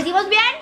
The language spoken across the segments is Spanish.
¿Decimos bien?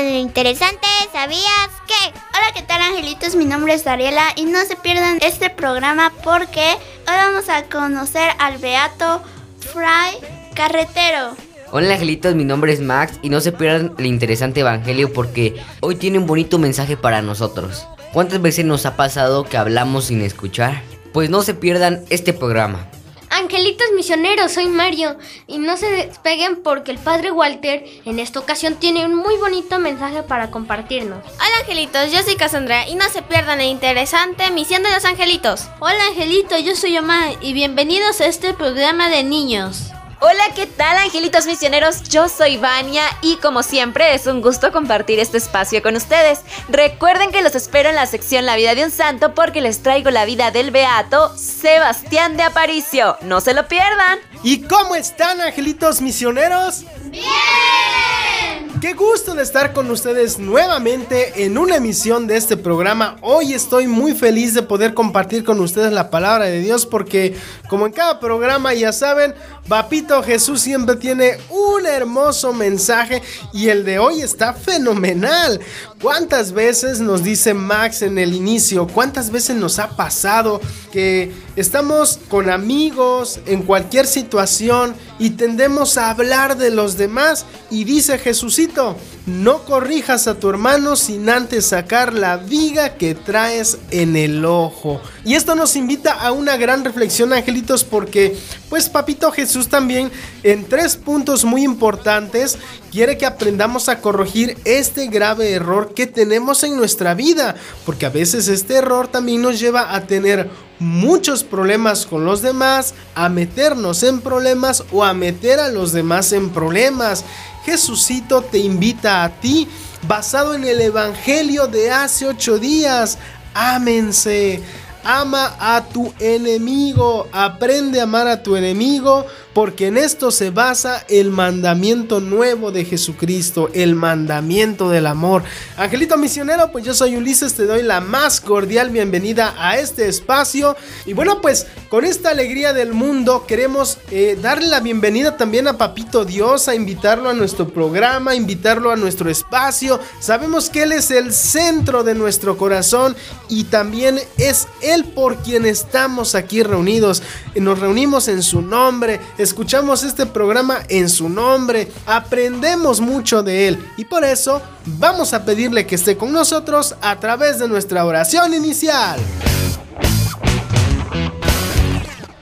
Interesante, ¿sabías qué? Hola, ¿qué tal angelitos? Mi nombre es Dariela y no se pierdan este programa porque hoy vamos a conocer al Beato Fray Carretero. Hola angelitos, mi nombre es Max y no se pierdan el interesante evangelio porque hoy tiene un bonito mensaje para nosotros. ¿Cuántas veces nos ha pasado que hablamos sin escuchar? Pues no se pierdan este programa. Angelitos misioneros, soy Mario y no se despeguen porque el padre Walter en esta ocasión tiene un muy bonito mensaje para compartirnos. Hola angelitos, yo soy Cassandra y no se pierdan la interesante misión de los angelitos. Hola angelitos, yo soy Omar y bienvenidos a este programa de niños. Hola, ¿qué tal angelitos misioneros? Yo soy Vania y como siempre es un gusto compartir este espacio con ustedes. Recuerden que los espero en la sección La vida de un santo porque les traigo la vida del beato Sebastián de Aparicio. No se lo pierdan. ¿Y cómo están angelitos misioneros? Bien. Qué gusto de estar con ustedes nuevamente en una emisión de este programa. Hoy estoy muy feliz de poder compartir con ustedes la palabra de Dios porque como en cada programa ya saben, Papito Jesús siempre tiene un hermoso mensaje y el de hoy está fenomenal. ¿Cuántas veces nos dice Max en el inicio? ¿Cuántas veces nos ha pasado que estamos con amigos en cualquier situación y tendemos a hablar de los demás? Y dice Jesucito, no corrijas a tu hermano sin antes sacar la viga que traes en el ojo. Y esto nos invita a una gran reflexión, angelitos, porque pues Papito Jesús también en tres puntos muy importantes quiere que aprendamos a corregir este grave error que tenemos en nuestra vida, porque a veces este error también nos lleva a tener muchos problemas con los demás, a meternos en problemas o a meter a los demás en problemas. Jesucito te invita a ti, basado en el Evangelio de hace ocho días. Ámense. Ama a tu enemigo, aprende a amar a tu enemigo, porque en esto se basa el mandamiento nuevo de Jesucristo, el mandamiento del amor. Angelito misionero, pues yo soy Ulises, te doy la más cordial bienvenida a este espacio. Y bueno, pues con esta alegría del mundo queremos eh, darle la bienvenida también a Papito Dios, a invitarlo a nuestro programa, invitarlo a nuestro espacio. Sabemos que Él es el centro de nuestro corazón y también es Él por quien estamos aquí reunidos. Nos reunimos en su nombre escuchamos este programa en su nombre, aprendemos mucho de él y por eso vamos a pedirle que esté con nosotros a través de nuestra oración inicial.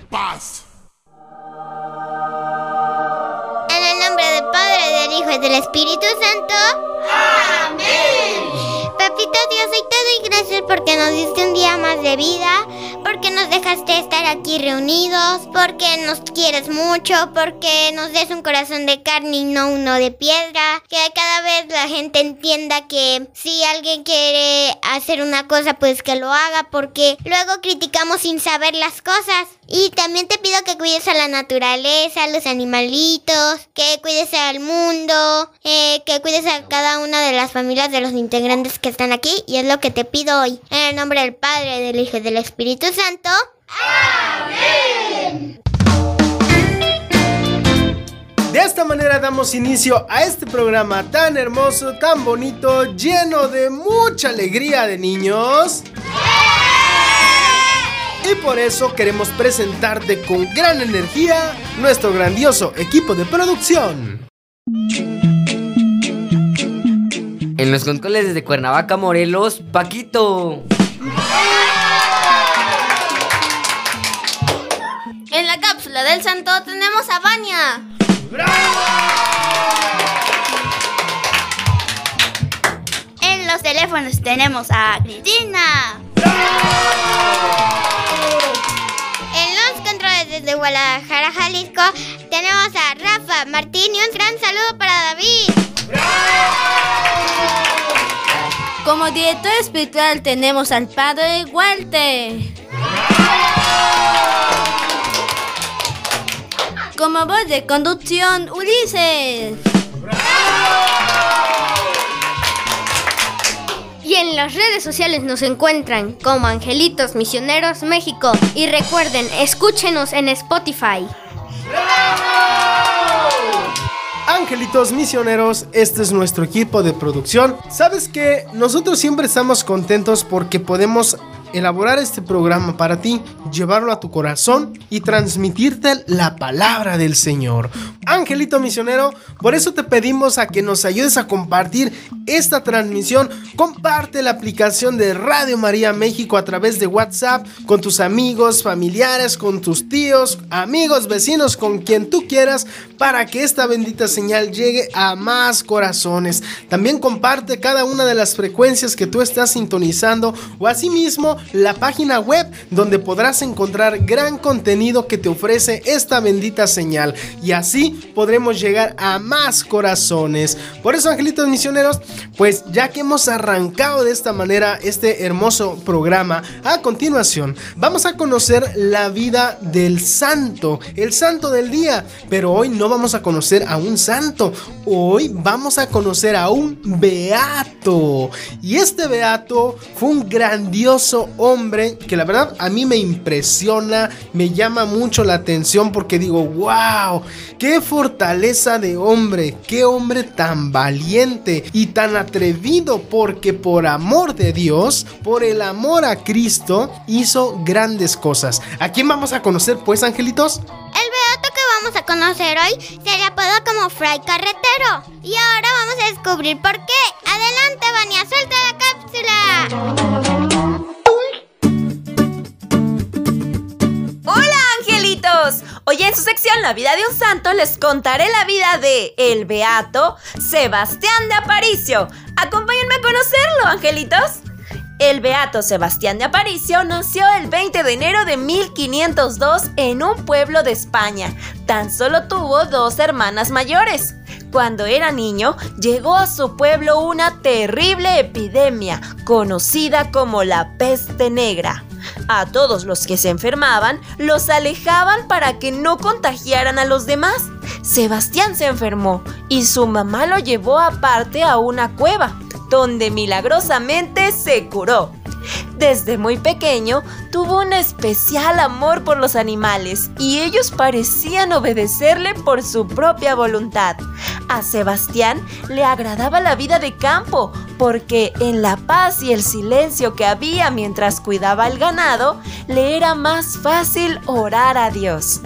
Paz. En el nombre del Padre, del Hijo y del Espíritu Santo. Amén. Papito Dios, hoy te doy gracias porque nos diste un día más de vida, porque nos dejaste estar aquí reunidos, porque nos quieres mucho, porque nos des un corazón de carne y no uno de piedra, que cada vez la gente entienda que si alguien quiere hacer una cosa, pues que lo haga, porque luego criticamos sin saber las cosas. Y también te pido que cuides a la naturaleza, a los animalitos, que cuides al mundo, eh, que cuides a cada una de las familias de los integrantes que están aquí. Y es lo que te pido hoy. En el nombre del Padre, del Hijo y del Espíritu Santo. Amén. De esta manera damos inicio a este programa tan hermoso, tan bonito, lleno de mucha alegría de niños. Y por eso queremos presentarte con gran energía nuestro grandioso equipo de producción. En los controles desde Cuernavaca, Morelos, Paquito. En la cápsula del santo tenemos a Vania. En los teléfonos tenemos a Cristina. Controles desde Guadalajara, Jalisco, tenemos a Rafa Martín y un gran saludo para David. Como director espiritual tenemos al padre Walter. Como voz de conducción, Ulises. Y en las redes sociales nos encuentran como Angelitos Misioneros México. Y recuerden, escúchenos en Spotify. Angelitos Misioneros, este es nuestro equipo de producción. ¿Sabes que Nosotros siempre estamos contentos porque podemos elaborar este programa para ti, llevarlo a tu corazón y transmitirte la palabra del Señor. Angelito misionero, por eso te pedimos a que nos ayudes a compartir esta transmisión. Comparte la aplicación de Radio María México a través de WhatsApp con tus amigos, familiares, con tus tíos, amigos, vecinos, con quien tú quieras para que esta bendita señal llegue a más corazones. También comparte cada una de las frecuencias que tú estás sintonizando o asimismo la página web donde podrás encontrar gran contenido que te ofrece esta bendita señal y así podremos llegar a más corazones. Por eso, angelitos misioneros, pues ya que hemos arrancado de esta manera este hermoso programa, a continuación vamos a conocer la vida del santo, el santo del día, pero hoy no vamos a conocer a un santo, hoy vamos a conocer a un beato. Y este beato fue un grandioso hombre que la verdad a mí me impresiona, me llama mucho la atención porque digo, wow, qué fortaleza de hombre, qué hombre tan valiente y tan atrevido porque por amor de Dios, por el amor a Cristo, hizo grandes cosas. ¿A quién vamos a conocer pues, angelitos? El beato que vamos a conocer hoy se le apoda como Fray Carretero. Y ahora vamos a descubrir por qué. Adelante, Vania, suelta la cápsula. Angelitos! Hoy en su sección La vida de un santo les contaré la vida de el beato Sebastián de Aparicio. Acompáñenme a conocerlo, angelitos. El beato Sebastián de Aparicio nació el 20 de enero de 1502 en un pueblo de España. Tan solo tuvo dos hermanas mayores. Cuando era niño, llegó a su pueblo una terrible epidemia, conocida como la peste negra. A todos los que se enfermaban, los alejaban para que no contagiaran a los demás. Sebastián se enfermó y su mamá lo llevó aparte a una cueva, donde milagrosamente se curó. Desde muy pequeño tuvo un especial amor por los animales y ellos parecían obedecerle por su propia voluntad. A Sebastián le agradaba la vida de campo porque en la paz y el silencio que había mientras cuidaba el ganado, le era más fácil orar a Dios.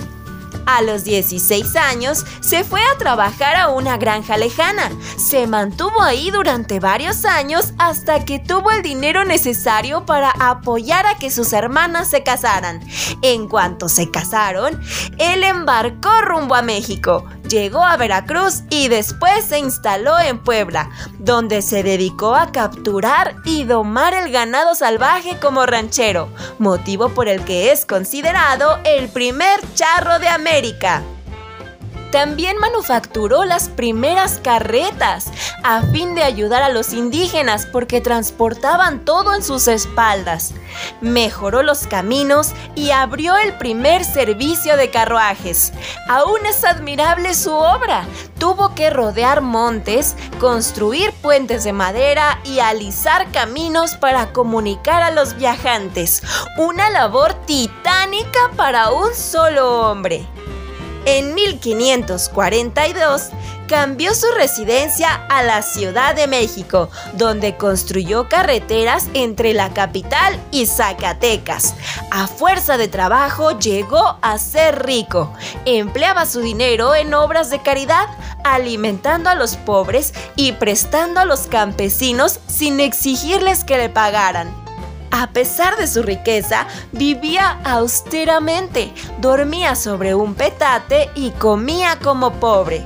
A los 16 años se fue a trabajar a una granja lejana. Se mantuvo ahí durante varios años hasta que tuvo el dinero necesario para apoyar a que sus hermanas se casaran. En cuanto se casaron, él embarcó rumbo a México. Llegó a Veracruz y después se instaló en Puebla, donde se dedicó a capturar y domar el ganado salvaje como ranchero, motivo por el que es considerado el primer charro de América. También manufacturó las primeras carretas a fin de ayudar a los indígenas porque transportaban todo en sus espaldas. Mejoró los caminos y abrió el primer servicio de carruajes. Aún es admirable su obra. Tuvo que rodear montes, construir puentes de madera y alisar caminos para comunicar a los viajantes. Una labor titánica para un solo hombre. En 1542 cambió su residencia a la Ciudad de México, donde construyó carreteras entre la capital y Zacatecas. A fuerza de trabajo llegó a ser rico. Empleaba su dinero en obras de caridad, alimentando a los pobres y prestando a los campesinos sin exigirles que le pagaran. A pesar de su riqueza, vivía austeramente, dormía sobre un petate y comía como pobre.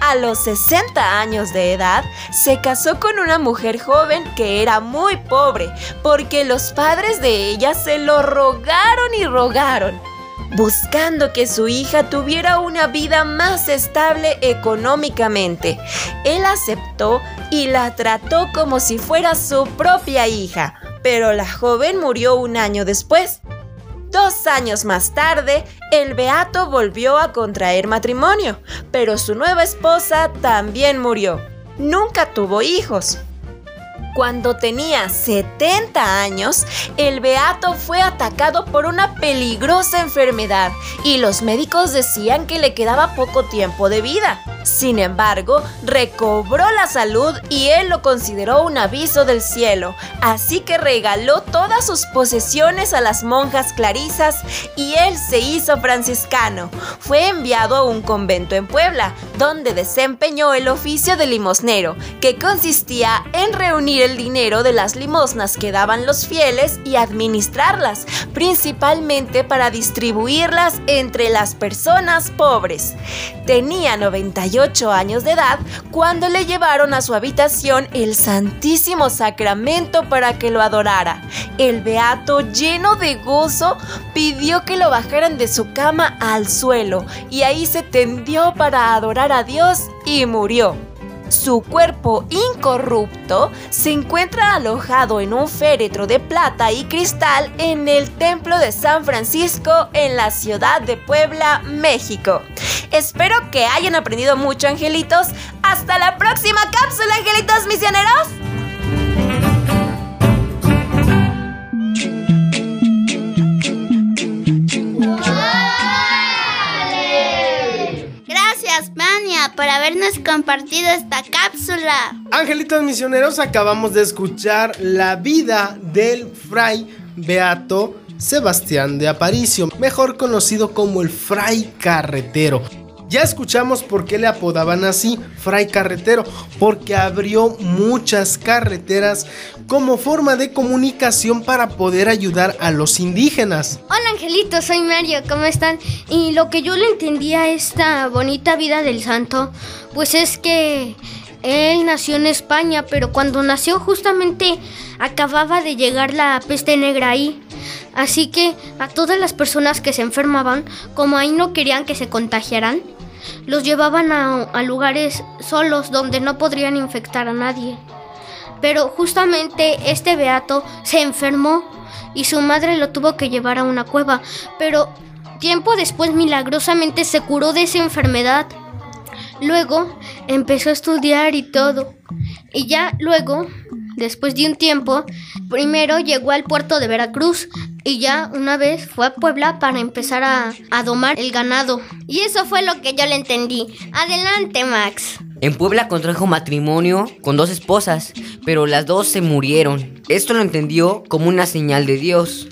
A los 60 años de edad, se casó con una mujer joven que era muy pobre, porque los padres de ella se lo rogaron y rogaron, buscando que su hija tuviera una vida más estable económicamente. Él aceptó y la trató como si fuera su propia hija pero la joven murió un año después. Dos años más tarde, el beato volvió a contraer matrimonio, pero su nueva esposa también murió. Nunca tuvo hijos. Cuando tenía 70 años, el beato fue atacado por una peligrosa enfermedad y los médicos decían que le quedaba poco tiempo de vida. Sin embargo, recobró la salud y él lo consideró un aviso del cielo, así que regaló todas sus posesiones a las monjas clarisas y él se hizo franciscano. Fue enviado a un convento en Puebla, donde desempeñó el oficio de limosnero, que consistía en reunir el dinero de las limosnas que daban los fieles y administrarlas, principalmente para distribuirlas entre las personas pobres. Tenía 91 años de edad cuando le llevaron a su habitación el Santísimo Sacramento para que lo adorara. El beato, lleno de gozo, pidió que lo bajaran de su cama al suelo y ahí se tendió para adorar a Dios y murió. Su cuerpo incorrupto se encuentra alojado en un féretro de plata y cristal en el Templo de San Francisco en la ciudad de Puebla, México. Espero que hayan aprendido mucho, angelitos. Hasta la próxima cápsula, angelitos misioneros. Habernos compartido esta cápsula. Angelitos misioneros, acabamos de escuchar la vida del fray Beato Sebastián de Aparicio, mejor conocido como el fray carretero. Ya escuchamos por qué le apodaban así, Fray Carretero, porque abrió muchas carreteras como forma de comunicación para poder ayudar a los indígenas. Hola Angelito, soy Mario, ¿cómo están? Y lo que yo le entendía a esta bonita vida del santo, pues es que él nació en España, pero cuando nació justamente acababa de llegar la peste negra ahí. Así que a todas las personas que se enfermaban, como ahí no querían que se contagiaran, los llevaban a, lugares solos donde no podrían infectar a nadie. Pero justamente este beato se enfermó y su madre lo tuvo que llevar a una cueva. Pero tiempo después milagrosamente se curó de esa enfermedad. Luego empezó a estudiar y todo. Y ya luego, después de un tiempo, primero llegó al puerto de Veracruz, y ya una vez fue a Puebla para empezar a, a domar el ganado. Y eso fue lo que yo le entendí. Adelante, Max. En Puebla contrajo matrimonio con dos esposas, pero las dos se murieron. Esto lo entendió como una señal de Dios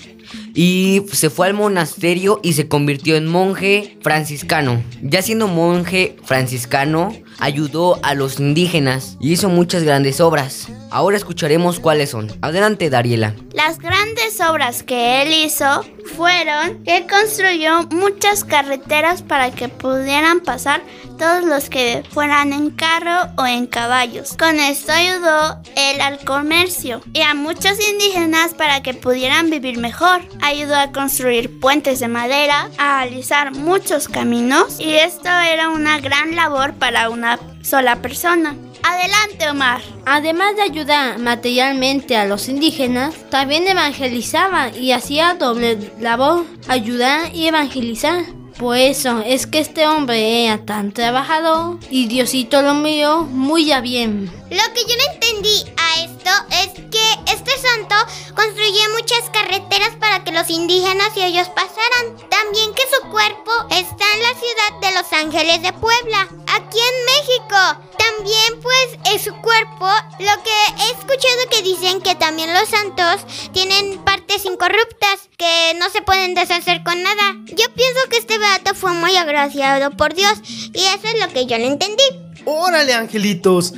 y se fue al monasterio y se convirtió en monje franciscano. Ya siendo monje franciscano, ayudó a los indígenas y hizo muchas grandes obras. Ahora escucharemos cuáles son. Adelante, Dariela. Las grandes obras que él hizo fueron que construyó muchas carreteras para que pudieran pasar todos los que fueran en carro o en caballos. Con esto ayudó él al comercio y a muchos indígenas para que pudieran vivir mejor. Ayudó a construir puentes de madera, a alisar muchos caminos y esto era una gran labor para una sola persona. Adelante, Omar. Además de ayudar materialmente a los indígenas, también evangelizaba y hacía doble labor, ayudar y evangelizar. Por eso es que este hombre era tan trabajador y Diosito lo miró muy bien. Lo que yo no entendí a esto es que este santo construyó muchas carreteras para que los indígenas y ellos pasaran. También que su cuerpo está en la ciudad de Los Ángeles de Puebla, aquí en México. También pues en su cuerpo, lo que he escuchado que dicen que también los santos tienen partes incorruptas que no se pueden deshacer con nada. Yo pienso que este beato fue muy agraciado por Dios y eso es lo que yo no entendí. Órale, angelitos.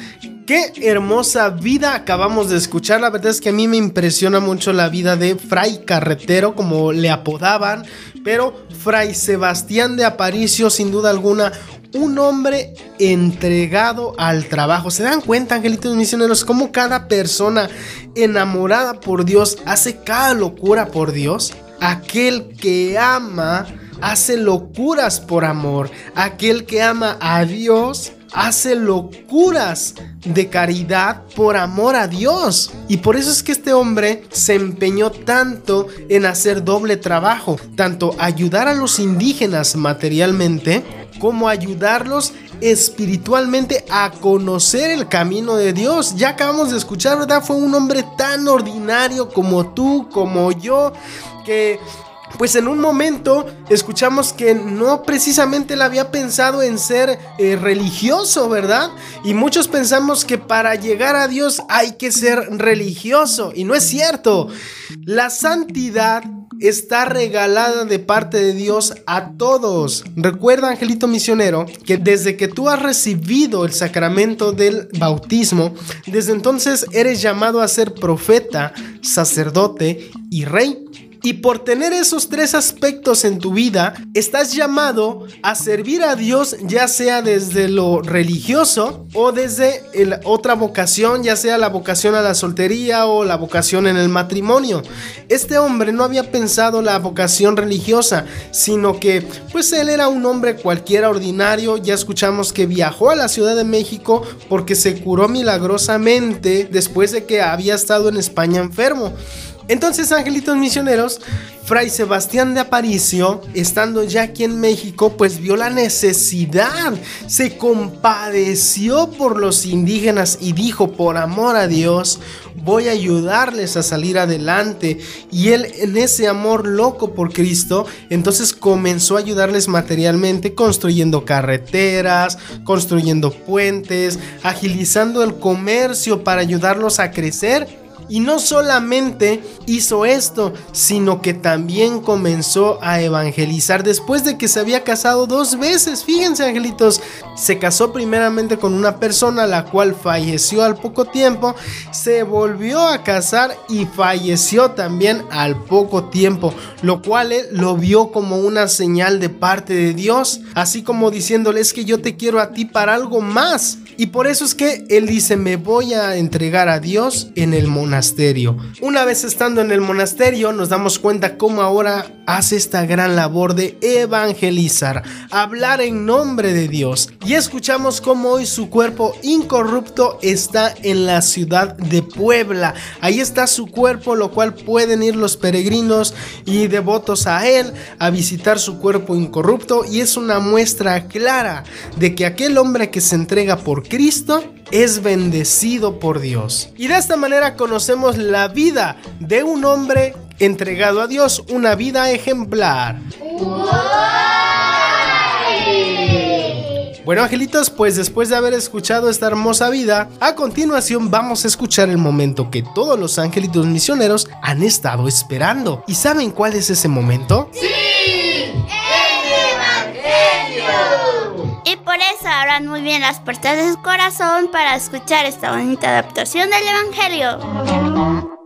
Qué hermosa vida acabamos de escuchar. La verdad es que a mí me impresiona mucho la vida de Fray Carretero, como le apodaban. Pero Fray Sebastián de Aparicio, sin duda alguna, un hombre entregado al trabajo. ¿Se dan cuenta, angelitos misioneros, cómo cada persona enamorada por Dios hace cada locura por Dios? Aquel que ama hace locuras por amor. Aquel que ama a Dios hace locuras de caridad por amor a Dios. Y por eso es que este hombre se empeñó tanto en hacer doble trabajo, tanto ayudar a los indígenas materialmente, como ayudarlos espiritualmente a conocer el camino de Dios. Ya acabamos de escuchar, ¿verdad? Fue un hombre tan ordinario como tú, como yo, que pues en un momento escuchamos que no precisamente él había pensado en ser eh, religioso, ¿verdad? Y muchos pensamos que para llegar a Dios hay que ser religioso. Y no es cierto. La santidad está regalada de parte de Dios a todos. Recuerda, Angelito Misionero, que desde que tú has recibido el sacramento del bautismo, desde entonces eres llamado a ser profeta, sacerdote y rey. Y por tener esos tres aspectos en tu vida, estás llamado a servir a Dios ya sea desde lo religioso o desde otra vocación, ya sea la vocación a la soltería o la vocación en el matrimonio. Este hombre no había pensado la vocación religiosa, sino que pues él era un hombre cualquiera ordinario. Ya escuchamos que viajó a la Ciudad de México porque se curó milagrosamente después de que había estado en España enfermo. Entonces, angelitos misioneros, Fray Sebastián de Aparicio, estando ya aquí en México, pues vio la necesidad, se compadeció por los indígenas y dijo, por amor a Dios, voy a ayudarles a salir adelante. Y él en ese amor loco por Cristo, entonces comenzó a ayudarles materialmente, construyendo carreteras, construyendo puentes, agilizando el comercio para ayudarlos a crecer y no solamente hizo esto, sino que también comenzó a evangelizar después de que se había casado dos veces. Fíjense, angelitos, se casó primeramente con una persona la cual falleció al poco tiempo, se volvió a casar y falleció también al poco tiempo, lo cual él lo vio como una señal de parte de Dios, así como diciéndole es que yo te quiero a ti para algo más. Y por eso es que él dice, me voy a entregar a Dios en el monasterio. Una vez estando en el monasterio, nos damos cuenta cómo ahora hace esta gran labor de evangelizar, hablar en nombre de Dios. Y escuchamos cómo hoy su cuerpo incorrupto está en la ciudad de Puebla. Ahí está su cuerpo, lo cual pueden ir los peregrinos y devotos a él a visitar su cuerpo incorrupto. Y es una muestra clara de que aquel hombre que se entrega por Cristo es bendecido por Dios. Y de esta manera conocemos la vida de un hombre entregado a Dios, una vida ejemplar. Bueno, angelitos, pues después de haber escuchado esta hermosa vida, a continuación vamos a escuchar el momento que todos los angelitos misioneros han estado esperando. ¿Y saben cuál es ese momento? ¡Sí! Muy bien las puertas de su corazón para escuchar esta bonita adaptación del Evangelio.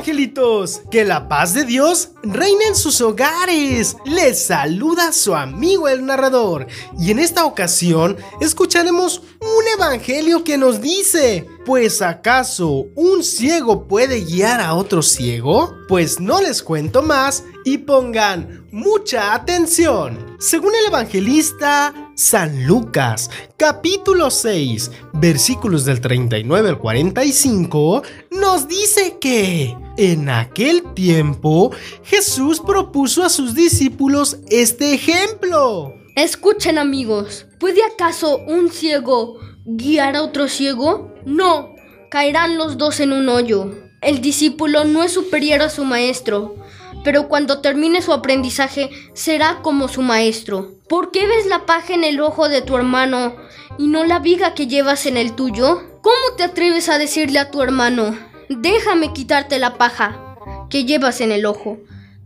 Angelitos! Que la paz de Dios reine en sus hogares. Les saluda su amigo el narrador. Y en esta ocasión escucharemos un evangelio que nos dice, ¿pues acaso un ciego puede guiar a otro ciego? Pues no les cuento más y pongan mucha atención. Según el evangelista San Lucas, capítulo 6, versículos del 39 al 45, nos dice que en aquel tiempo Jesús propuso a sus discípulos este ejemplo. Escuchen amigos, ¿puede acaso un ciego guiar a otro ciego? No, caerán los dos en un hoyo. El discípulo no es superior a su maestro, pero cuando termine su aprendizaje será como su maestro. ¿Por qué ves la paja en el ojo de tu hermano y no la viga que llevas en el tuyo? ¿Cómo te atreves a decirle a tu hermano, déjame quitarte la paja que llevas en el ojo,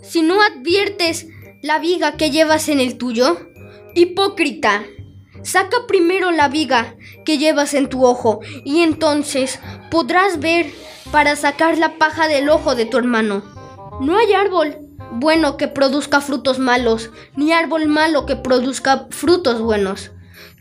si no adviertes la viga que llevas en el tuyo? Hipócrita, saca primero la viga que llevas en tu ojo y entonces podrás ver para sacar la paja del ojo de tu hermano. No hay árbol bueno que produzca frutos malos, ni árbol malo que produzca frutos buenos.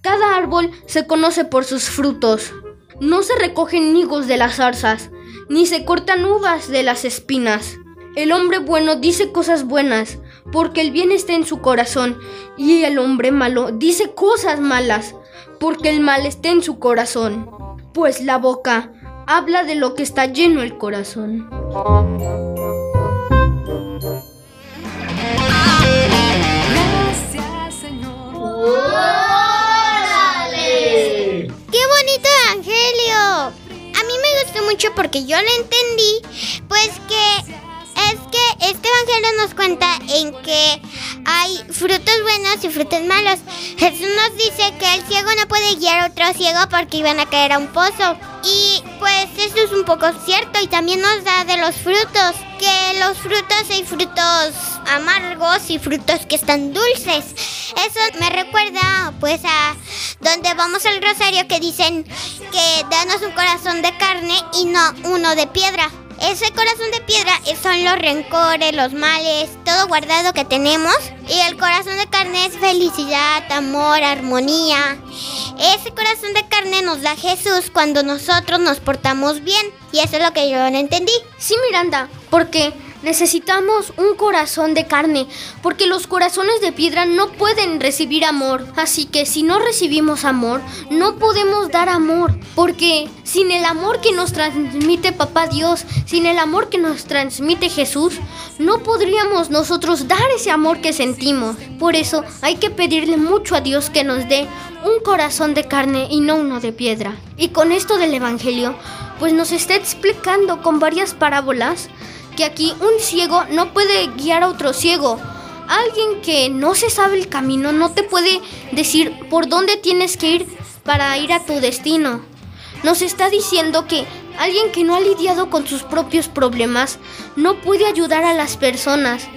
Cada árbol se conoce por sus frutos. No se recogen higos de las zarzas, ni se cortan uvas de las espinas. El hombre bueno dice cosas buenas, porque el bien está en su corazón, y el hombre malo dice cosas malas, porque el mal está en su corazón. Pues la boca habla de lo que está lleno el corazón. Porque yo lo entendí, pues que es que este evangelio nos cuenta en que hay frutos buenos y frutos malos. Jesús nos dice que el ciego no puede guiar a otro ciego porque iban a caer a un pozo. Y pues eso es un poco cierto y también nos da de los frutos, que los frutos hay frutos amargos y frutos que están dulces. Eso me recuerda pues a donde vamos al rosario que dicen que danos un corazón de carne y no uno de piedra. Ese corazón de piedra son los rencores, los males, todo guardado que tenemos. Y el corazón de carne es felicidad, amor, armonía. Ese corazón de carne nos da Jesús cuando nosotros nos portamos bien. Y eso es lo que yo no entendí. Sí, Miranda, porque necesitamos un corazón de carne, porque los corazones de piedra no pueden recibir amor. Así que si no recibimos amor, no podemos dar amor, porque sin el amor que nos transmite Papá Dios, sin el amor que nos transmite Jesús, no podríamos nosotros dar ese amor que sentimos. Por eso hay que pedirle mucho a Dios que nos dé un corazón de carne y no uno de piedra. Y con esto del Evangelio, pues nos está explicando con varias parábolas que aquí un ciego no puede guiar a otro ciego. Alguien que no se sabe el camino no te puede decir por dónde tienes que ir para ir a tu destino. Nos está diciendo que alguien que no ha lidiado con sus propios problemas no puede ayudar a las personas.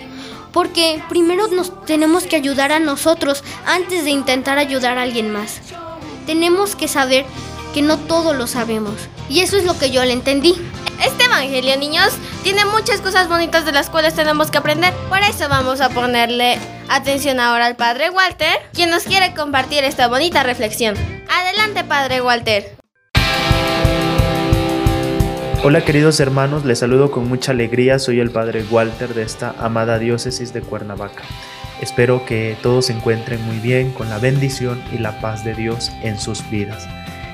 Porque primero nos tenemos que ayudar a nosotros antes de intentar ayudar a alguien más. Tenemos que saber que no todo lo sabemos. Y eso es lo que yo le entendí. Este evangelio, niños, tiene muchas cosas bonitas de las cuales tenemos que aprender. Por eso vamos a ponerle atención ahora al Padre Walter, quien nos quiere compartir esta bonita reflexión. Adelante, Padre Walter. Hola queridos hermanos, les saludo con mucha alegría, soy el Padre Walter de esta amada diócesis de Cuernavaca. Espero que todos se encuentren muy bien con la bendición y la paz de Dios en sus vidas.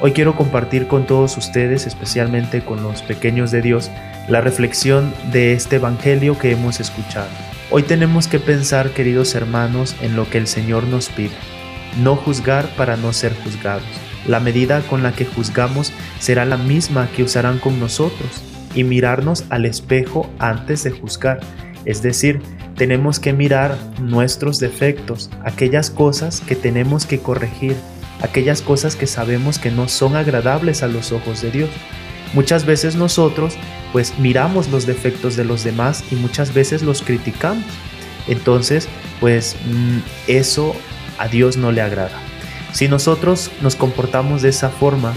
Hoy quiero compartir con todos ustedes, especialmente con los pequeños de Dios, la reflexión de este Evangelio que hemos escuchado. Hoy tenemos que pensar, queridos hermanos, en lo que el Señor nos pide. No juzgar para no ser juzgados. La medida con la que juzgamos será la misma que usarán con nosotros y mirarnos al espejo antes de juzgar. Es decir, tenemos que mirar nuestros defectos, aquellas cosas que tenemos que corregir, aquellas cosas que sabemos que no son agradables a los ojos de Dios. Muchas veces nosotros pues miramos los defectos de los demás y muchas veces los criticamos. Entonces, pues mm, eso a Dios no le agrada. Si nosotros nos comportamos de esa forma,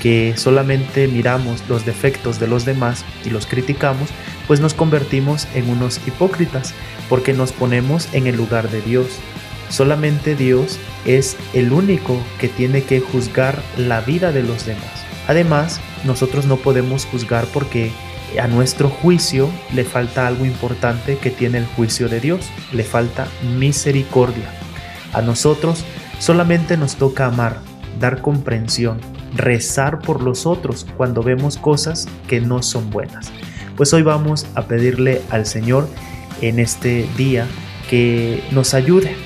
que solamente miramos los defectos de los demás y los criticamos, pues nos convertimos en unos hipócritas, porque nos ponemos en el lugar de Dios. Solamente Dios es el único que tiene que juzgar la vida de los demás. Además, nosotros no podemos juzgar porque a nuestro juicio le falta algo importante que tiene el juicio de Dios, le falta misericordia. A nosotros solamente nos toca amar, dar comprensión, rezar por los otros cuando vemos cosas que no son buenas. Pues hoy vamos a pedirle al Señor en este día que nos ayude,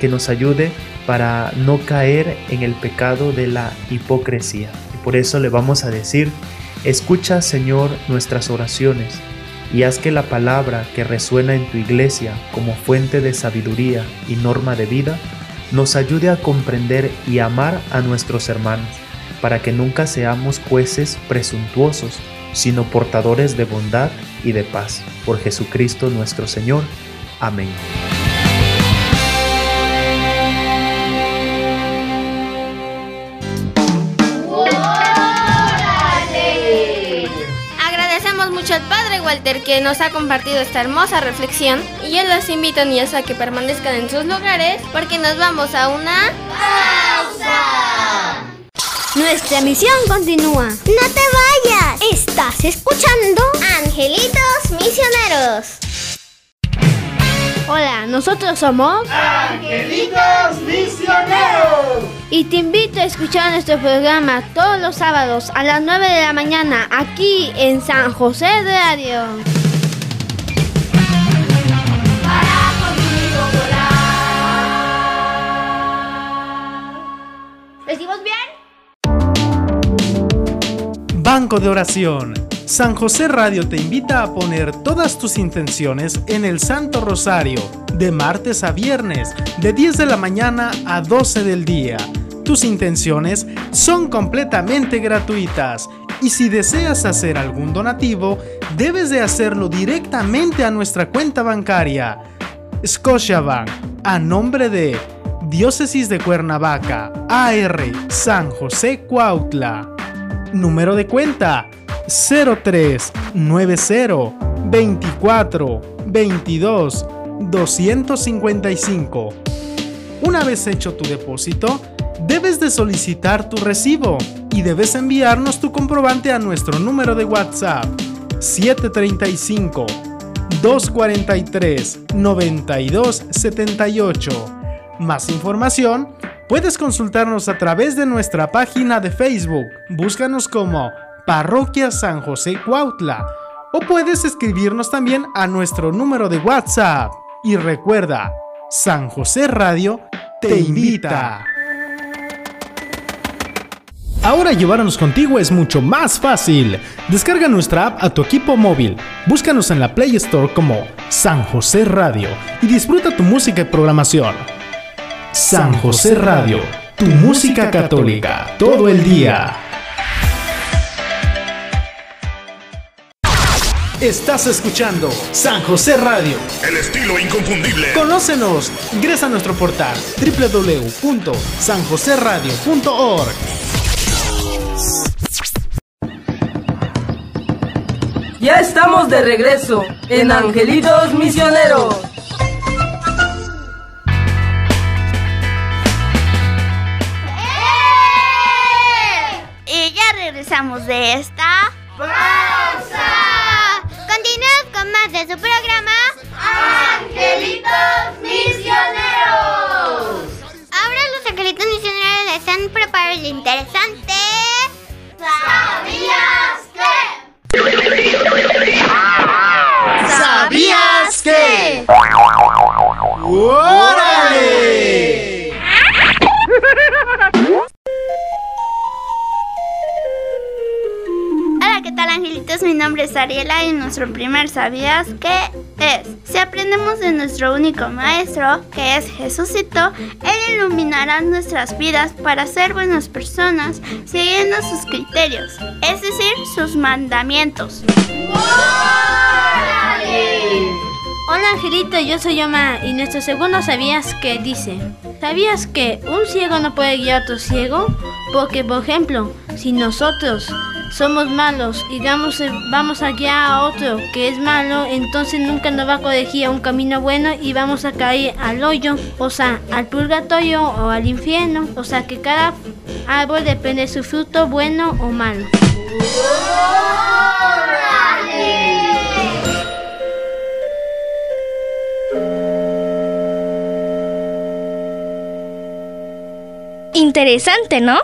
que nos ayude para no caer en el pecado de la hipocresía. Y por eso le vamos a decir, escucha Señor nuestras oraciones y haz que la palabra que resuena en tu iglesia como fuente de sabiduría y norma de vida nos ayude a comprender y amar a nuestros hermanos, para que nunca seamos jueces presuntuosos, sino portadores de bondad y de paz. Por Jesucristo nuestro Señor. Amén. Walter que nos ha compartido esta hermosa reflexión y yo los invito niños a que permanezcan en sus lugares porque nos vamos a una pausa. Nuestra misión continúa. ¡No te vayas! Estás escuchando Angelitos Misioneros. Hola, nosotros somos ¡Angelitos misioneros! y te invito a escuchar nuestro programa todos los sábados a las 9 de la mañana aquí en San José Radio. ¿Decimos bien? Banco de Oración. San José Radio te invita a poner todas tus intenciones en el Santo Rosario, de martes a viernes, de 10 de la mañana a 12 del día. Tus intenciones son completamente gratuitas y si deseas hacer algún donativo, debes de hacerlo directamente a nuestra cuenta bancaria. Scotiabank, a nombre de Diócesis de Cuernavaca, AR San José Cuautla. Número de cuenta 0390 24 22 255. Una vez hecho tu depósito, debes de solicitar tu recibo y debes enviarnos tu comprobante a nuestro número de WhatsApp 735 243 92 78. Más información, puedes consultarnos a través de nuestra página de Facebook. Búscanos como Parroquia San José Cuautla o puedes escribirnos también a nuestro número de WhatsApp. Y recuerda, San José Radio te invita. Ahora llevarnos contigo es mucho más fácil. Descarga nuestra app a tu equipo móvil. Búscanos en la Play Store como San José Radio y disfruta tu música y programación. San José Radio, tu música católica, todo el día. Estás escuchando San José Radio. El estilo inconfundible. Conócenos. Ingresa a nuestro portal www.sanjoseradio.org. Ya estamos de regreso en Angelitos Misioneros. Y ya regresamos de esta. Más de su programa ¡Angelitos Misioneros! Ahora los angelitos misioneros les han preparado el interesante. ¿Sabías que? ¿Sabías que? ¡Órale! Hola, ¿qué angelitos? Mi nombre es Ariela y nuestro primer ¿sabías qué es? Si aprendemos de nuestro único maestro, que es Jesucito, Él iluminará nuestras vidas para ser buenas personas siguiendo sus criterios, es decir, sus mandamientos. Hola Angelito, yo soy Yoma y nuestro segundo sabías que dice, ¿sabías que un ciego no puede guiar a otro ciego? Porque por ejemplo, si nosotros somos malos y vamos, vamos a a otro que es malo, entonces nunca nos va a corregir a un camino bueno y vamos a caer al hoyo, o sea, al purgatorio o al infierno. O sea que cada árbol depende de su fruto bueno o malo. Interesante, ¿no?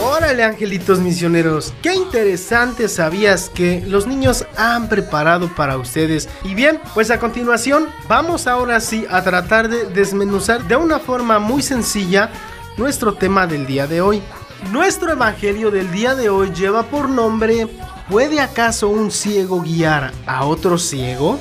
Órale, angelitos misioneros. Qué interesante sabías que los niños han preparado para ustedes. Y bien, pues a continuación vamos ahora sí a tratar de desmenuzar de una forma muy sencilla nuestro tema del día de hoy. Nuestro evangelio del día de hoy lleva por nombre ¿Puede acaso un ciego guiar a otro ciego?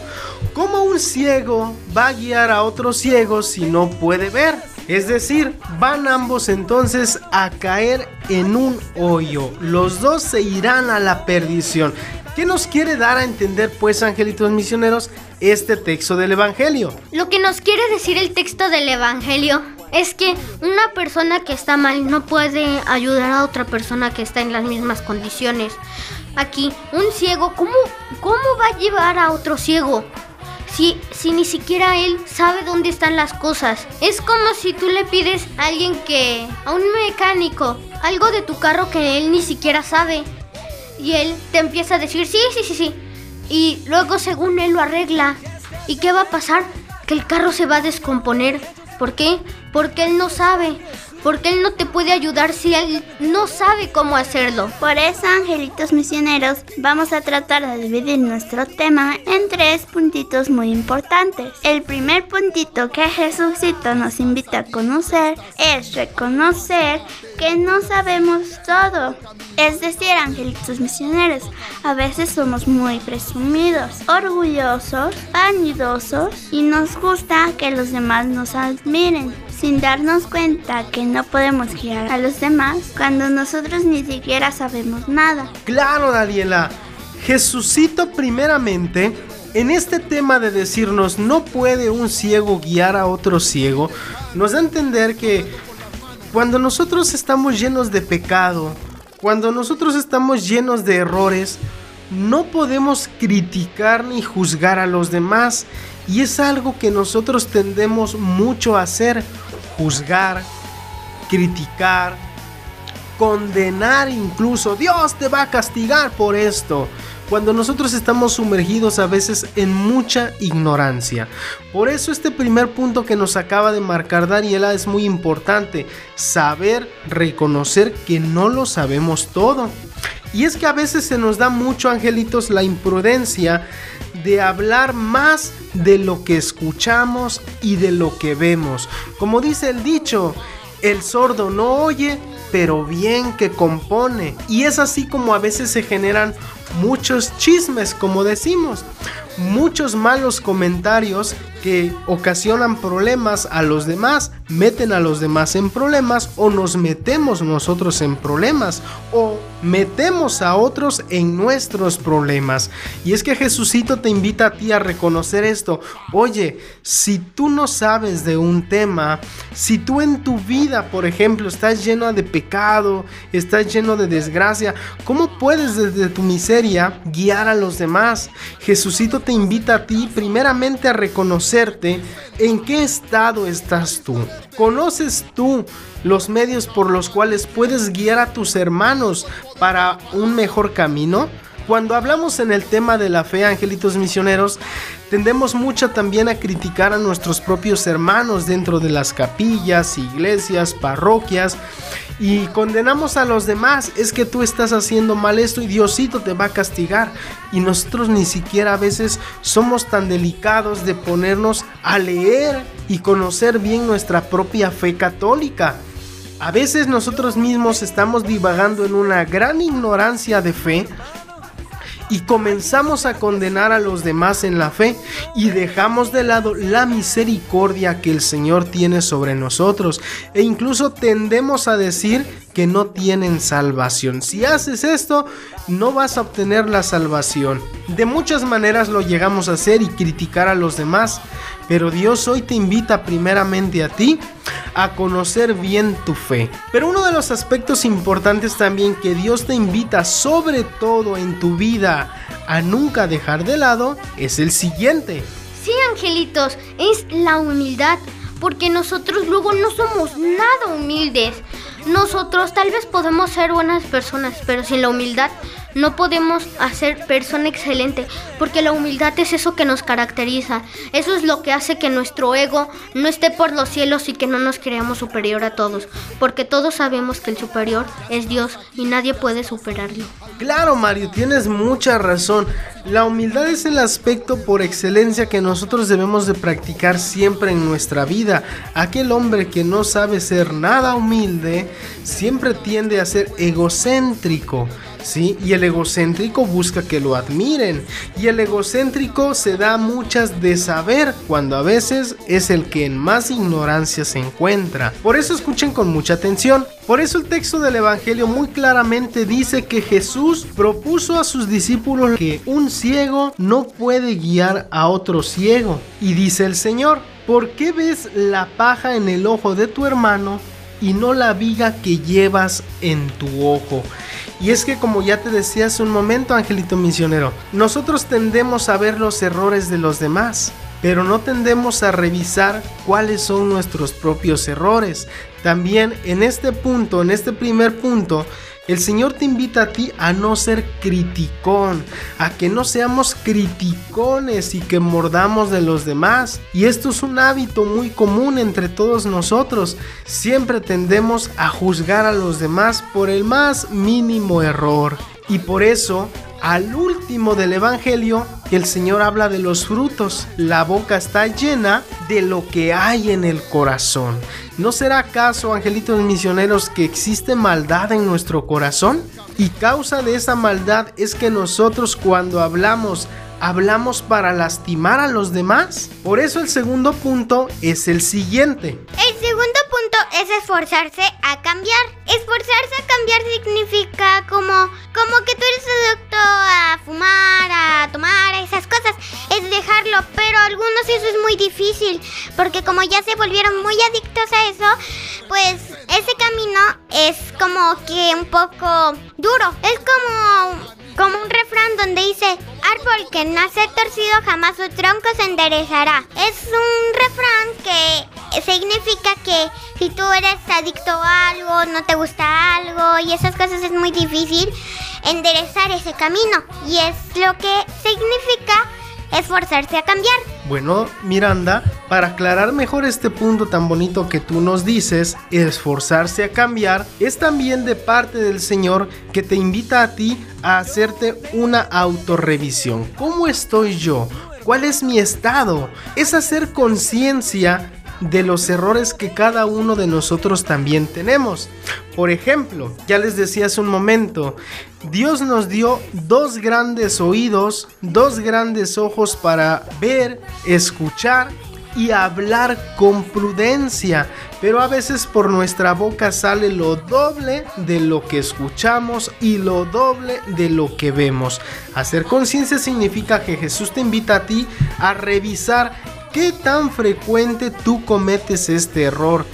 ¿Cómo un ciego va a guiar a otro ciego si no puede ver? Es decir, van ambos entonces a caer en un hoyo. Los dos se irán a la perdición. ¿Qué nos quiere dar a entender, pues, angelitos misioneros, este texto del Evangelio? Lo que nos quiere decir el texto del Evangelio es que una persona que está mal no puede ayudar a otra persona que está en las mismas condiciones aquí, un ciego, ¿cómo, cómo va a llevar a otro ciego? Si, si ni siquiera él sabe dónde están las cosas. Es como si tú le pides a alguien que, a un mecánico, algo de tu carro que él ni siquiera sabe. Y él te empieza a decir, sí, sí, sí, sí. Y luego según él lo arregla. ¿Y qué va a pasar? Que el carro se va a descomponer. ¿Por qué? Porque él no sabe porque Él no te puede ayudar si Él no sabe cómo hacerlo. Por eso, angelitos misioneros, vamos a tratar de dividir nuestro tema en tres puntitos muy importantes. El primer puntito que Jesucito nos invita a conocer es reconocer que no sabemos todo. Es decir, angelitos misioneros, a veces somos muy presumidos, orgullosos, vanidosos y nos gusta que los demás nos admiren sin darnos cuenta que no podemos guiar a los demás cuando nosotros ni siquiera sabemos nada. Claro, Daniela. Jesucito primeramente, en este tema de decirnos no puede un ciego guiar a otro ciego, nos da a entender que cuando nosotros estamos llenos de pecado, cuando nosotros estamos llenos de errores, no podemos criticar ni juzgar a los demás. Y es algo que nosotros tendemos mucho a hacer juzgar, criticar, condenar incluso. Dios te va a castigar por esto. Cuando nosotros estamos sumergidos a veces en mucha ignorancia. Por eso este primer punto que nos acaba de marcar Daniela es muy importante. Saber reconocer que no lo sabemos todo. Y es que a veces se nos da mucho, angelitos, la imprudencia de hablar más de lo que escuchamos y de lo que vemos. Como dice el dicho, el sordo no oye, pero bien que compone. Y es así como a veces se generan muchos chismes, como decimos, muchos malos comentarios que ocasionan problemas a los demás, meten a los demás en problemas o nos metemos nosotros en problemas o metemos a otros en nuestros problemas. Y es que Jesucito te invita a ti a reconocer esto. Oye, si tú no sabes de un tema, si tú en tu vida, por ejemplo, estás lleno de pecado, estás lleno de desgracia, ¿cómo puedes desde tu miseria guiar a los demás? Jesucito te invita a ti primeramente a reconocer en qué estado estás tú. ¿Conoces tú los medios por los cuales puedes guiar a tus hermanos para un mejor camino? Cuando hablamos en el tema de la fe, angelitos misioneros, tendemos mucho también a criticar a nuestros propios hermanos dentro de las capillas, iglesias, parroquias y condenamos a los demás. Es que tú estás haciendo mal esto y Diosito te va a castigar. Y nosotros ni siquiera a veces somos tan delicados de ponernos a leer y conocer bien nuestra propia fe católica. A veces nosotros mismos estamos divagando en una gran ignorancia de fe y comenzamos a condenar a los demás en la fe y dejamos de lado la misericordia que el Señor tiene sobre nosotros. E incluso tendemos a decir que no tienen salvación. Si haces esto, no vas a obtener la salvación. De muchas maneras lo llegamos a hacer y criticar a los demás, pero Dios hoy te invita primeramente a ti a conocer bien tu fe. Pero uno de los aspectos importantes también que Dios te invita sobre todo en tu vida a nunca dejar de lado es el siguiente. Sí, angelitos, es la humildad porque nosotros luego no somos nada humildes. Nosotros tal vez podemos ser buenas personas, pero sin la humildad no podemos hacer persona excelente, porque la humildad es eso que nos caracteriza. Eso es lo que hace que nuestro ego no esté por los cielos y que no nos creamos superior a todos, porque todos sabemos que el superior es Dios y nadie puede superarlo. Claro, Mario, tienes mucha razón. La humildad es el aspecto por excelencia que nosotros debemos de practicar siempre en nuestra vida. Aquel hombre que no sabe ser nada humilde siempre tiende a ser egocéntrico. ¿Sí? Y el egocéntrico busca que lo admiren. Y el egocéntrico se da muchas de saber cuando a veces es el que en más ignorancia se encuentra. Por eso escuchen con mucha atención. Por eso el texto del Evangelio muy claramente dice que Jesús propuso a sus discípulos que un ciego no puede guiar a otro ciego. Y dice el Señor, ¿por qué ves la paja en el ojo de tu hermano y no la viga que llevas en tu ojo? Y es que como ya te decía hace un momento, Angelito Misionero, nosotros tendemos a ver los errores de los demás, pero no tendemos a revisar cuáles son nuestros propios errores. También en este punto, en este primer punto, el Señor te invita a ti a no ser criticón, a que no seamos criticones y que mordamos de los demás. Y esto es un hábito muy común entre todos nosotros. Siempre tendemos a juzgar a los demás por el más mínimo error. Y por eso al último del Evangelio, el Señor habla de los frutos. La boca está llena de lo que hay en el corazón. ¿No será acaso, angelitos misioneros, que existe maldad en nuestro corazón? Y causa de esa maldad es que nosotros cuando hablamos hablamos para lastimar a los demás. Por eso el segundo punto es el siguiente. Es esforzarse a cambiar. Esforzarse a cambiar significa como, como que tú eres adicto a fumar, a tomar, esas cosas. Es dejarlo, pero algunos eso es muy difícil. Porque como ya se volvieron muy adictos a eso, pues ese camino es como que un poco duro. Es como como un refrán donde dice, árbol que nace torcido jamás su tronco se enderezará. Es un refrán que significa que si tú eres adicto a algo, no te gusta algo y esas cosas es muy difícil enderezar ese camino. Y es lo que significa esforzarse a cambiar. Bueno, Miranda, para aclarar mejor este punto tan bonito que tú nos dices, esforzarse a cambiar, es también de parte del Señor que te invita a ti a hacerte una autorrevisión. ¿Cómo estoy yo? ¿Cuál es mi estado? Es hacer conciencia de los errores que cada uno de nosotros también tenemos. Por ejemplo, ya les decía hace un momento, Dios nos dio dos grandes oídos, dos grandes ojos para ver, escuchar y hablar con prudencia. Pero a veces por nuestra boca sale lo doble de lo que escuchamos y lo doble de lo que vemos. Hacer conciencia significa que Jesús te invita a ti a revisar ¿Qué tan frecuente tú cometes este error?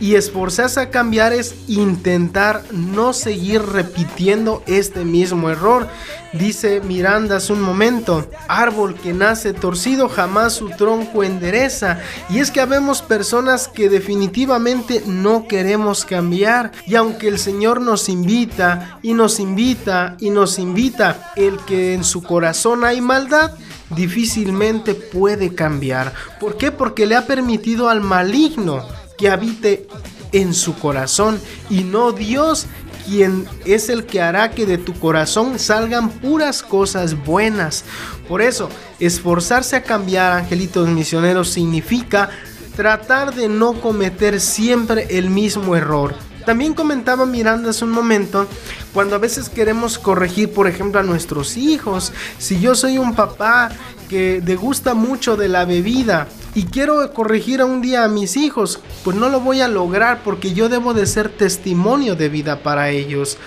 Y esforzarse a cambiar es intentar no seguir repitiendo este mismo error. Dice Miranda hace un momento, árbol que nace torcido jamás su tronco endereza. Y es que habemos personas que definitivamente no queremos cambiar. Y aunque el Señor nos invita y nos invita y nos invita, el que en su corazón hay maldad, difícilmente puede cambiar. ¿Por qué? Porque le ha permitido al maligno que habite en su corazón y no Dios quien es el que hará que de tu corazón salgan puras cosas buenas. Por eso, esforzarse a cambiar, angelitos misioneros, significa tratar de no cometer siempre el mismo error. También comentaba Miranda hace un momento cuando a veces queremos corregir, por ejemplo, a nuestros hijos. Si yo soy un papá que degusta mucho de la bebida y quiero corregir a un día a mis hijos, pues no lo voy a lograr porque yo debo de ser testimonio de vida para ellos.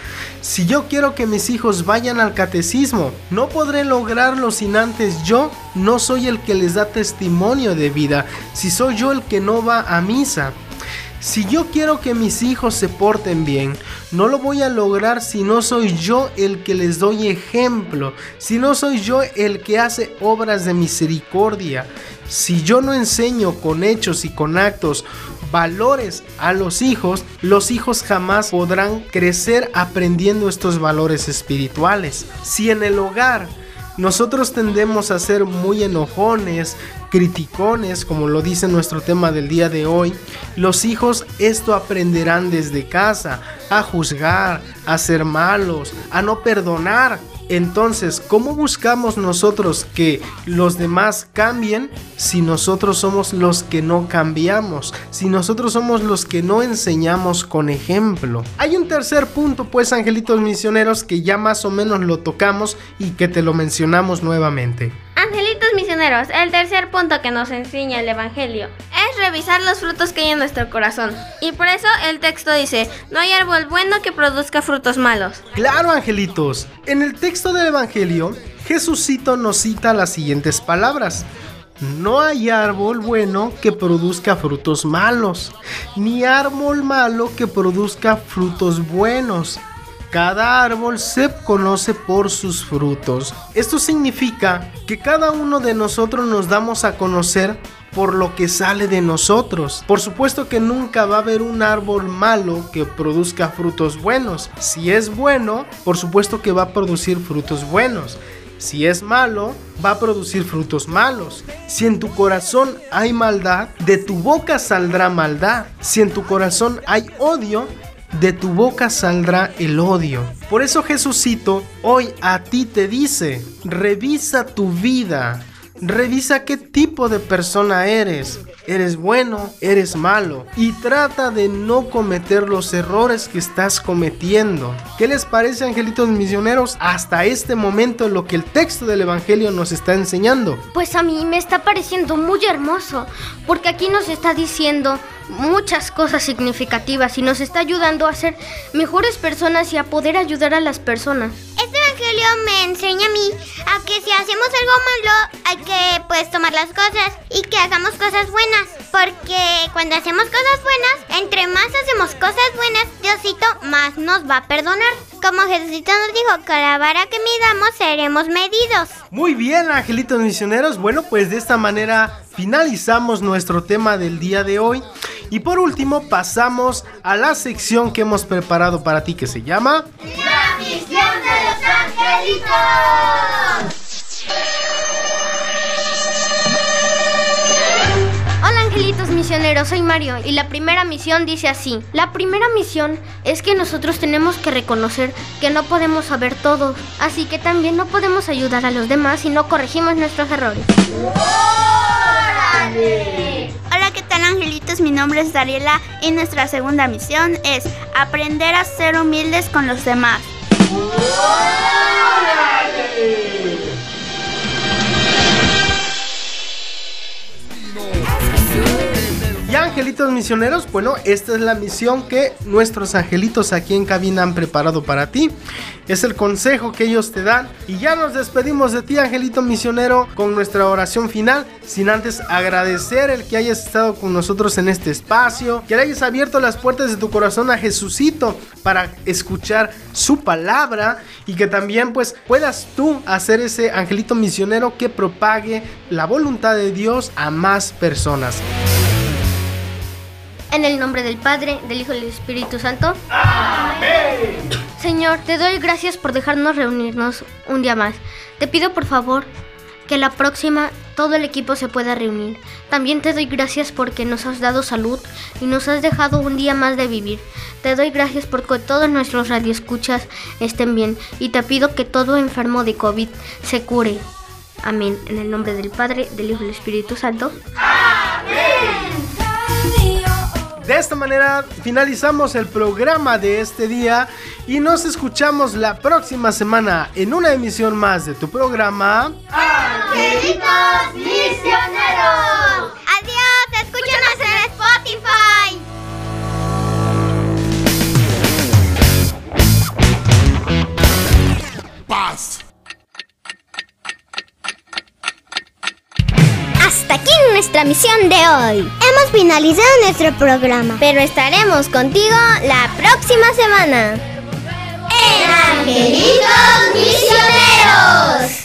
Si yo quiero que mis hijos vayan al catecismo, no podré lograrlo sin antes yo no soy el que les da testimonio de vida, si soy yo el que no va a misa. Si yo quiero que mis hijos se porten bien, no lo voy a lograr si no soy yo el que les doy ejemplo, si no soy yo el que hace obras de misericordia, si yo no enseño con hechos y con actos valores a los hijos, los hijos jamás podrán crecer aprendiendo estos valores espirituales. Si en el hogar nosotros tendemos a ser muy enojones, criticones, como lo dice nuestro tema del día de hoy. Los hijos esto aprenderán desde casa, a juzgar, a ser malos, a no perdonar. Entonces, ¿cómo buscamos nosotros que los demás cambien si nosotros somos los que no cambiamos? Si nosotros somos los que no enseñamos con ejemplo. Hay un tercer punto, pues, angelitos misioneros, que ya más o menos lo tocamos y que te lo mencionamos nuevamente. Misioneros, el tercer punto que nos enseña el Evangelio es revisar los frutos que hay en nuestro corazón. Y por eso el texto dice, no hay árbol bueno que produzca frutos malos. Claro, angelitos. En el texto del Evangelio, Jesucito nos cita las siguientes palabras. No hay árbol bueno que produzca frutos malos, ni árbol malo que produzca frutos buenos. Cada árbol se conoce por sus frutos. Esto significa que cada uno de nosotros nos damos a conocer por lo que sale de nosotros. Por supuesto que nunca va a haber un árbol malo que produzca frutos buenos. Si es bueno, por supuesto que va a producir frutos buenos. Si es malo, va a producir frutos malos. Si en tu corazón hay maldad, de tu boca saldrá maldad. Si en tu corazón hay odio, de tu boca saldrá el odio. Por eso Jesucito hoy a ti te dice, revisa tu vida, revisa qué tipo de persona eres. ¿Eres bueno? ¿Eres malo? Y trata de no cometer los errores que estás cometiendo. ¿Qué les parece, angelitos misioneros? Hasta este momento lo que el texto del Evangelio nos está enseñando. Pues a mí me está pareciendo muy hermoso, porque aquí nos está diciendo muchas cosas significativas y nos está ayudando a ser mejores personas y a poder ayudar a las personas. Evangelio me enseña a mí a que si hacemos algo malo hay que pues tomar las cosas y que hagamos cosas buenas. Porque cuando hacemos cosas buenas, entre más hacemos cosas buenas, Diosito más nos va a perdonar. Como Jesucito nos dijo, con la vara que midamos seremos medidos. Muy bien, angelitos misioneros. Bueno, pues de esta manera finalizamos nuestro tema del día de hoy. Y por último pasamos a la sección que hemos preparado para ti que se llama... La misión de los angelitos. Hola angelitos misioneros, soy Mario y la primera misión dice así. La primera misión es que nosotros tenemos que reconocer que no podemos saber todo, así que también no podemos ayudar a los demás si no corregimos nuestros errores. Hola, ¿qué tal angelitos? Mi nombre es Dariela y nuestra segunda misión es aprender a ser humildes con los demás. Música Y angelitos misioneros, bueno, esta es la misión que nuestros angelitos aquí en cabina han preparado para ti. Es el consejo que ellos te dan. Y ya nos despedimos de ti, angelito misionero, con nuestra oración final. Sin antes agradecer el que hayas estado con nosotros en este espacio. Que le hayas abierto las puertas de tu corazón a Jesucito para escuchar su palabra. Y que también pues puedas tú hacer ese angelito misionero que propague la voluntad de Dios a más personas. En el nombre del Padre, del Hijo y del Espíritu Santo. Amén. Señor, te doy gracias por dejarnos reunirnos un día más. Te pido por favor que la próxima todo el equipo se pueda reunir. También te doy gracias porque nos has dado salud y nos has dejado un día más de vivir. Te doy gracias porque todos nuestros radioescuchas estén bien y te pido que todo enfermo de COVID se cure. Amén. En el nombre del Padre, del Hijo y del Espíritu Santo. Amén. De esta manera finalizamos el programa de este día y nos escuchamos la próxima semana en una emisión más de tu programa. ¡Angelitos Misioneros! ¡Adiós! ¡Escúchanos en Spotify! Paz. Hasta aquí nuestra misión de hoy. Hemos finalizado nuestro programa, pero estaremos contigo la próxima semana. Misioneros.